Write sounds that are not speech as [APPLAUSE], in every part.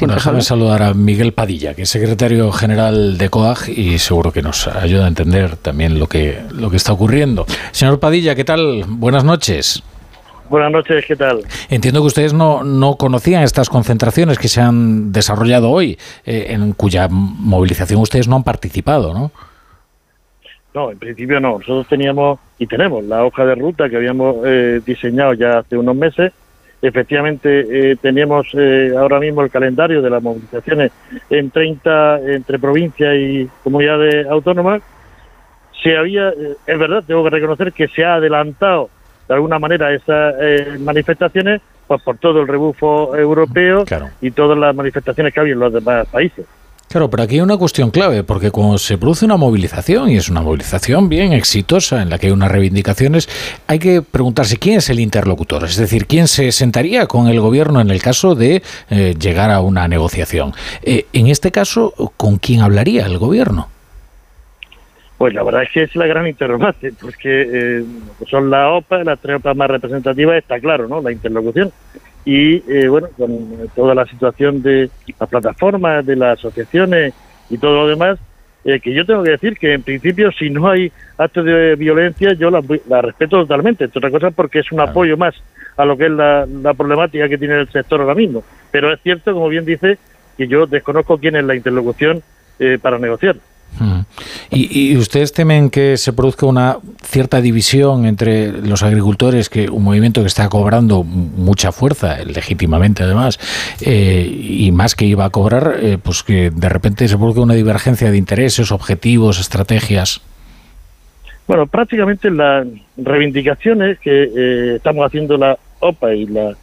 Bueno, déjame saludar a Miguel Padilla, que es secretario general de COAG y seguro que nos ayuda a entender también lo que, lo que está ocurriendo. Señor Padilla, ¿qué tal? Buenas noches. Buenas noches, ¿qué tal? Entiendo que ustedes no, no conocían estas concentraciones que se han desarrollado hoy, eh, en cuya movilización ustedes no han participado, ¿no? No, en principio no. Nosotros teníamos y tenemos la hoja de ruta que habíamos eh, diseñado ya hace unos meses. Efectivamente, eh, teníamos ahora mismo el calendario de las movilizaciones en 30 entre provincias y comunidades autónomas. Se había, es verdad, tengo que reconocer que se ha adelantado de alguna manera esas eh, manifestaciones pues por todo el rebufo europeo y todas las manifestaciones que había en los demás países. Claro, pero aquí hay una cuestión clave, porque cuando se produce una movilización, y es una movilización bien exitosa, en la que hay unas reivindicaciones, hay que preguntarse quién es el interlocutor, es decir, quién se sentaría con el gobierno en el caso de eh, llegar a una negociación. Eh, en este caso, ¿con quién hablaría el gobierno? Pues la verdad es que es la gran interrogante, porque eh, son las OPA, las tres OPA más representativas, está claro, ¿no? La interlocución. Y eh, bueno, con toda la situación de las plataformas, de las asociaciones y todo lo demás, eh, que yo tengo que decir que en principio si no hay actos de violencia yo la, respeto totalmente, entre otras cosas porque es un apoyo más a lo que es la, la problemática que tiene el sector ahora mismo. Pero es cierto, como bien dice, que yo desconozco quién es la interlocución para negociar. ¿Y, ustedes temen que se produzca una cierta división entre los agricultores, que un movimiento que está cobrando mucha fuerza, legítimamente además, eh, y más que iba a cobrar, eh, pues que de repente se produzca una divergencia de intereses, objetivos, estrategias? Bueno, prácticamente las reivindicaciones que eh, estamos haciendo la OPA y la,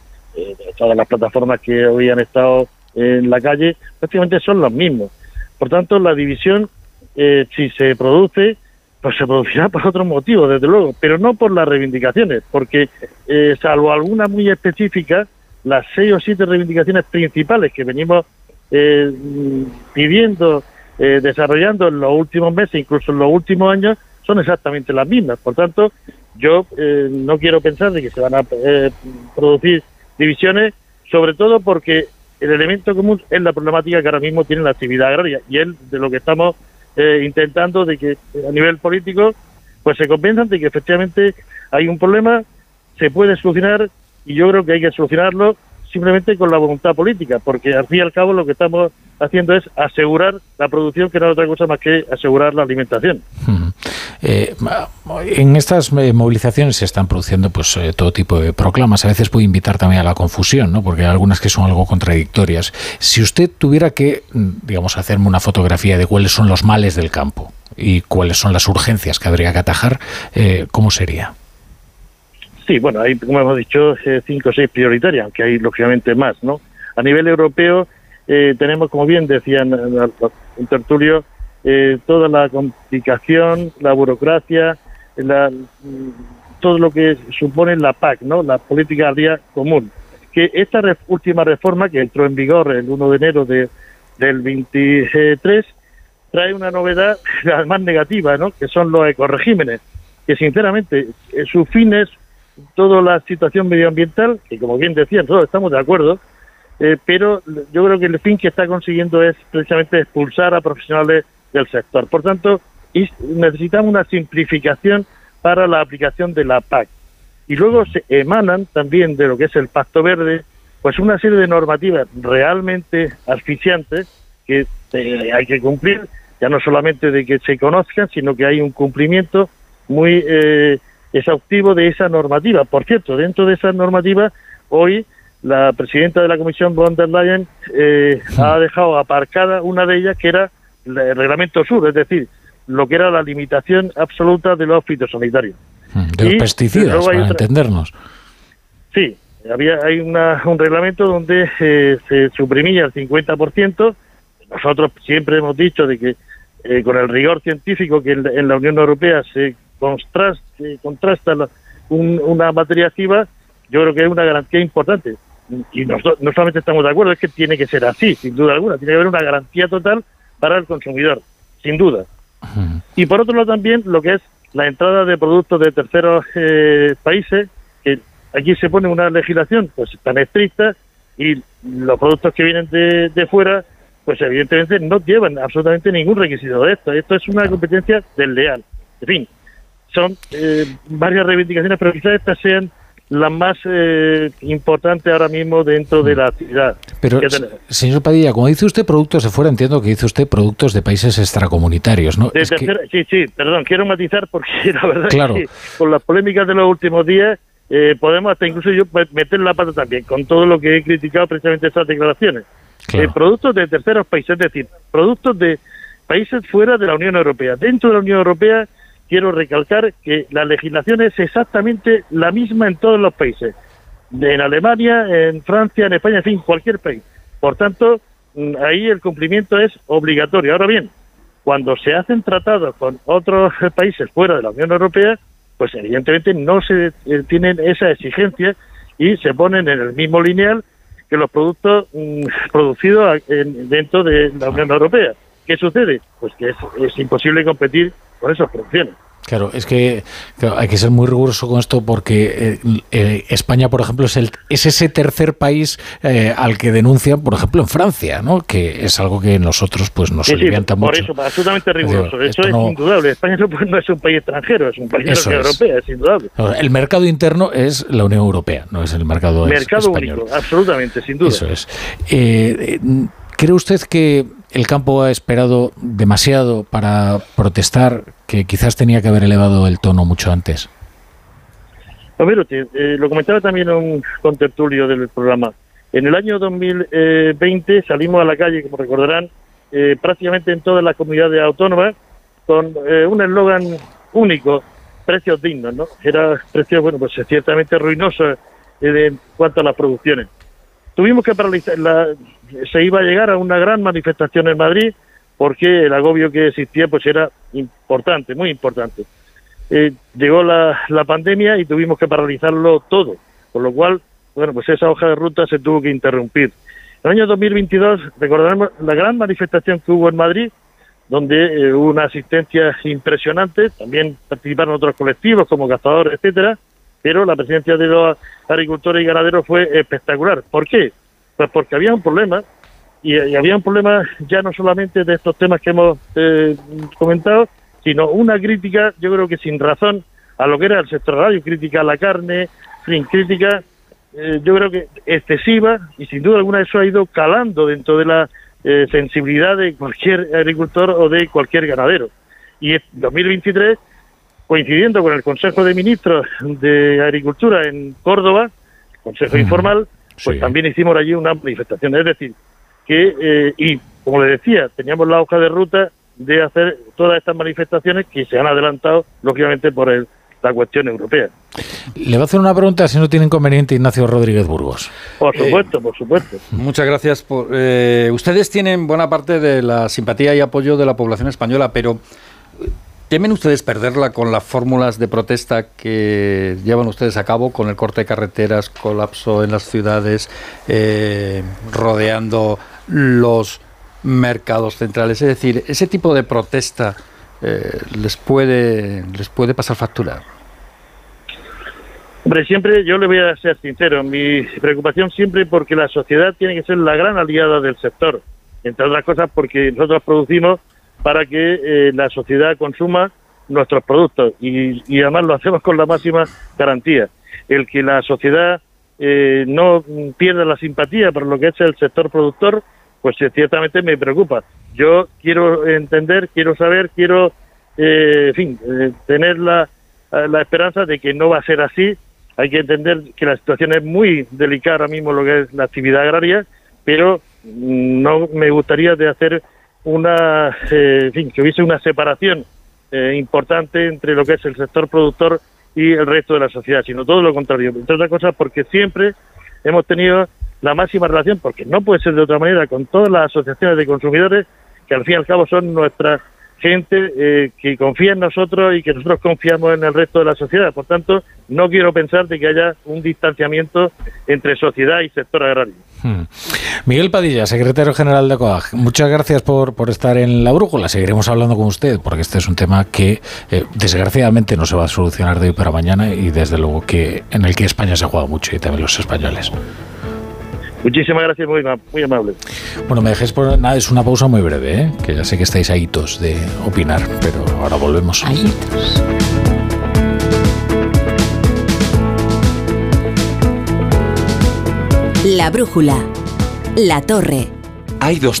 todas las plataformas que hoy han estado en la calle, prácticamente son los mismos. Por tanto, la división eh, si se produce, pues se producirá [LAUGHS] por otros motivos, desde luego, pero no por las reivindicaciones, porque eh, salvo alguna muy específica, las seis o siete reivindicaciones principales que venimos eh, pidiendo, desarrollando en los últimos meses, incluso en los últimos años, son exactamente las mismas. Por tanto, yo no quiero pensar de que se van a producir divisiones, sobre todo porque el elemento común es la problemática que ahora mismo tiene la actividad agraria y es de lo que estamos eh, intentando de que a nivel político pues se convenzan de que efectivamente hay un problema, se puede solucionar y yo creo que hay que solucionarlo simplemente con la voluntad política, porque al fin y al cabo lo que estamos haciendo es asegurar la producción, que no es otra cosa más que asegurar la alimentación. Eh, en estas eh, movilizaciones se están produciendo pues eh, todo tipo de proclamas. A veces puede invitar también a la confusión, ¿no? porque hay algunas que son algo contradictorias. Si usted tuviera que, mm, digamos, hacerme una fotografía de cuáles son los males del campo y cuáles son las urgencias que habría que atajar, ¿cómo sería? Sí, bueno, hay, como hemos dicho, cinco o seis prioritarias, aunque hay lógicamente más, ¿no? A nivel europeo eh, tenemos, como bien decían en tertulio, eh, toda la complicación, la burocracia, la, todo lo que supone la PAC, ¿no? la política agrícola común. Que esta última reforma que entró en vigor el 1 de enero de, del 23 trae una novedad [LAUGHS] más negativa, ¿no? que son los ecoregímenes, que sinceramente eh, su fin es toda la situación medioambiental, que como bien decían, todos estamos de acuerdo, eh, pero yo creo que el fin que está consiguiendo es precisamente expulsar a profesionales del sector. Por tanto, necesitamos una simplificación para la aplicación de la PAC. Y luego se emanan también de lo que es el Pacto Verde, pues una serie de normativas realmente asfixiantes que eh, hay que cumplir, ya no solamente de que se conozcan, sino que hay un cumplimiento muy eh, exhaustivo de esa normativa. Por cierto, dentro de esa normativa, hoy la presidenta de la Comisión von der Leyen eh, ha dejado aparcada una de ellas que era el reglamento sur, es decir, lo que era la limitación absoluta de los fitosanitarios. Hmm, de los pesticidas, para entendernos. Sí, había hay una, un reglamento donde eh, se suprimía el 50%. Nosotros siempre hemos dicho de que eh, con el rigor científico que en, la Unión Europea se contrasta, contrasta una materia activa, yo creo que es una garantía importante y nosotros no solamente estamos de acuerdo, es que tiene que ser así, sin duda alguna. Tiene que haber una garantía total para el consumidor, sin duda. Y por otro lado también lo que es la entrada de productos de terceros eh, países, que aquí se pone una legislación pues tan estricta y los productos que vienen de, de fuera, pues evidentemente no llevan absolutamente ningún requisito de esto. Esto es una competencia desleal. En fin, son eh, varias reivindicaciones, pero quizás estas sean las más eh, importantes ahora mismo dentro de la actividad. Pero, señor Padilla, como dice usted productos de fuera, entiendo que dice usted productos de países extracomunitarios, ¿no? Sí, sí, perdón, quiero matizar porque [LAUGHS] la verdad es que con las polémicas de los últimos días eh, podemos hasta incluso yo meter la pata también con todo lo que he criticado precisamente estas declaraciones. Eh, productos de terceros países, es decir, productos de países fuera de la Unión Europea. Dentro de la Unión Europea quiero recalcar que la legislación es exactamente la misma en todos los países. En Alemania, en Francia, en España, en fin, cualquier país. Por tanto, mm, ahí el cumplimiento es obligatorio. Ahora bien, cuando se hacen tratados con otros [LAUGHS] países fuera de la Unión Europea, pues evidentemente no se eh, tienen esa exigencia y se ponen en el mismo lineal que los productos mm, [LAUGHS] producidos dentro de la Unión Europea. ¿Qué sucede? Pues que es imposible competir con esas producciones. Claro, es que hay que ser muy riguroso con esto porque eh, eh, España, por ejemplo, es, el, es ese tercer país eh, al que denuncian, por ejemplo, en Francia, ¿no? que es algo que nosotros pues nos sí, mucho. Por eso, absolutamente riguroso. eso es indudable. España no, es un país extranjero, es un país de la Unión Europea, es indudable. El mercado interno es la Unión Europea, no es el mercado, mercado único, absolutamente, sin duda. Eso es. ¿Cree usted que el campo ha esperado demasiado para protestar, que quizás tenía que haber elevado el tono mucho antes. Pues eh, lo comentaba también un contertulio del programa. En el año 2020 salimos a la calle, como recordarán, eh, prácticamente en todas las comunidades autónomas con eh, un eslogan único, precios dignos, ¿no? Era precios, bueno, pues ciertamente ruinosos en cuanto a las producciones. Tuvimos que paralizar, la, se iba a llegar a una gran manifestación en Madrid porque el agobio que existía pues era importante, muy importante. Eh, llegó la, pandemia y tuvimos que paralizarlo todo, por lo cual, bueno, pues esa hoja de ruta se tuvo que interrumpir. En el año 2022 recordaremos la gran manifestación que hubo en Madrid, donde eh, hubo una asistencia impresionante, también participaron otros colectivos como cazadores, etcétera, pero la presencia de los agricultores y ganaderos fue espectacular. ¿Por qué? Pues porque había un problema, y, había un problema ya no solamente de estos temas que hemos eh, comentado, sino una crítica, yo creo que sin razón, a lo que era el sector agrario, crítica a la carne, sin crítica, eh, yo creo que excesiva, y sin duda alguna eso ha ido calando dentro de la eh, sensibilidad de cualquier agricultor o de cualquier ganadero. Y en 2023, coincidiendo con el Consejo de Ministros de Agricultura en Córdoba, Consejo Informal, pues también hicimos allí una manifestación. Es decir, que, eh, y como le decía, teníamos la hoja de ruta de hacer todas estas manifestaciones que se han adelantado, lógicamente, por el, la cuestión europea. Le voy a hacer una pregunta si no tiene inconveniente Ignacio Rodríguez Burgos. Por supuesto, por supuesto. Muchas gracias. Por, eh, ustedes tienen buena parte de la simpatía y apoyo de la población española, pero ¿Temen ustedes perderla con las fórmulas de protesta que llevan ustedes a cabo con el corte de carreteras, colapso en las ciudades, eh, rodeando los mercados centrales? Es decir, ese tipo de protesta eh, les puede les puede pasar factura. Hombre, siempre yo le voy a ser sincero, mi preocupación siempre porque la sociedad tiene que ser la gran aliada del sector, entre otras cosas porque nosotros producimos para que eh, la sociedad consuma nuestros productos y, y, además lo hacemos con la máxima garantía. El que la sociedad eh, no pierda la simpatía por lo que es el sector productor, pues eh, ciertamente me preocupa. Yo quiero entender, quiero saber, quiero, en fin, tener la, la esperanza de que no va a ser así. Hay que entender que la situación es muy delicada ahora mismo lo que es la actividad agraria, pero mm, no me gustaría de hacer una, eh, en fin, que hubiese una separación eh, importante entre lo que es el sector productor y el resto de la sociedad, sino todo lo contrario. Entre otras cosas, porque siempre hemos tenido la máxima relación, porque no puede ser de otra manera, con todas las asociaciones de consumidores, que al fin y al cabo son nuestras gente eh, que confía en nosotros y que nosotros confiamos en el resto de la sociedad. Por tanto, no quiero pensar de que haya un distanciamiento entre sociedad y sector agrario. Hmm. Miguel Padilla, secretario general de COAG, muchas gracias por, por estar en la brújula. Seguiremos hablando con usted porque este es un tema que eh, desgraciadamente no se va a solucionar de hoy para mañana y desde luego que en el que España se juega mucho y también los españoles. Muchísimas gracias, muy, muy amable. Bueno, me dejéis por nada, es una pausa muy breve, ¿eh? que ya sé que estáis ahitos de opinar, pero ahora volvemos. Ahitos. La brújula. La torre. Hay dos tipos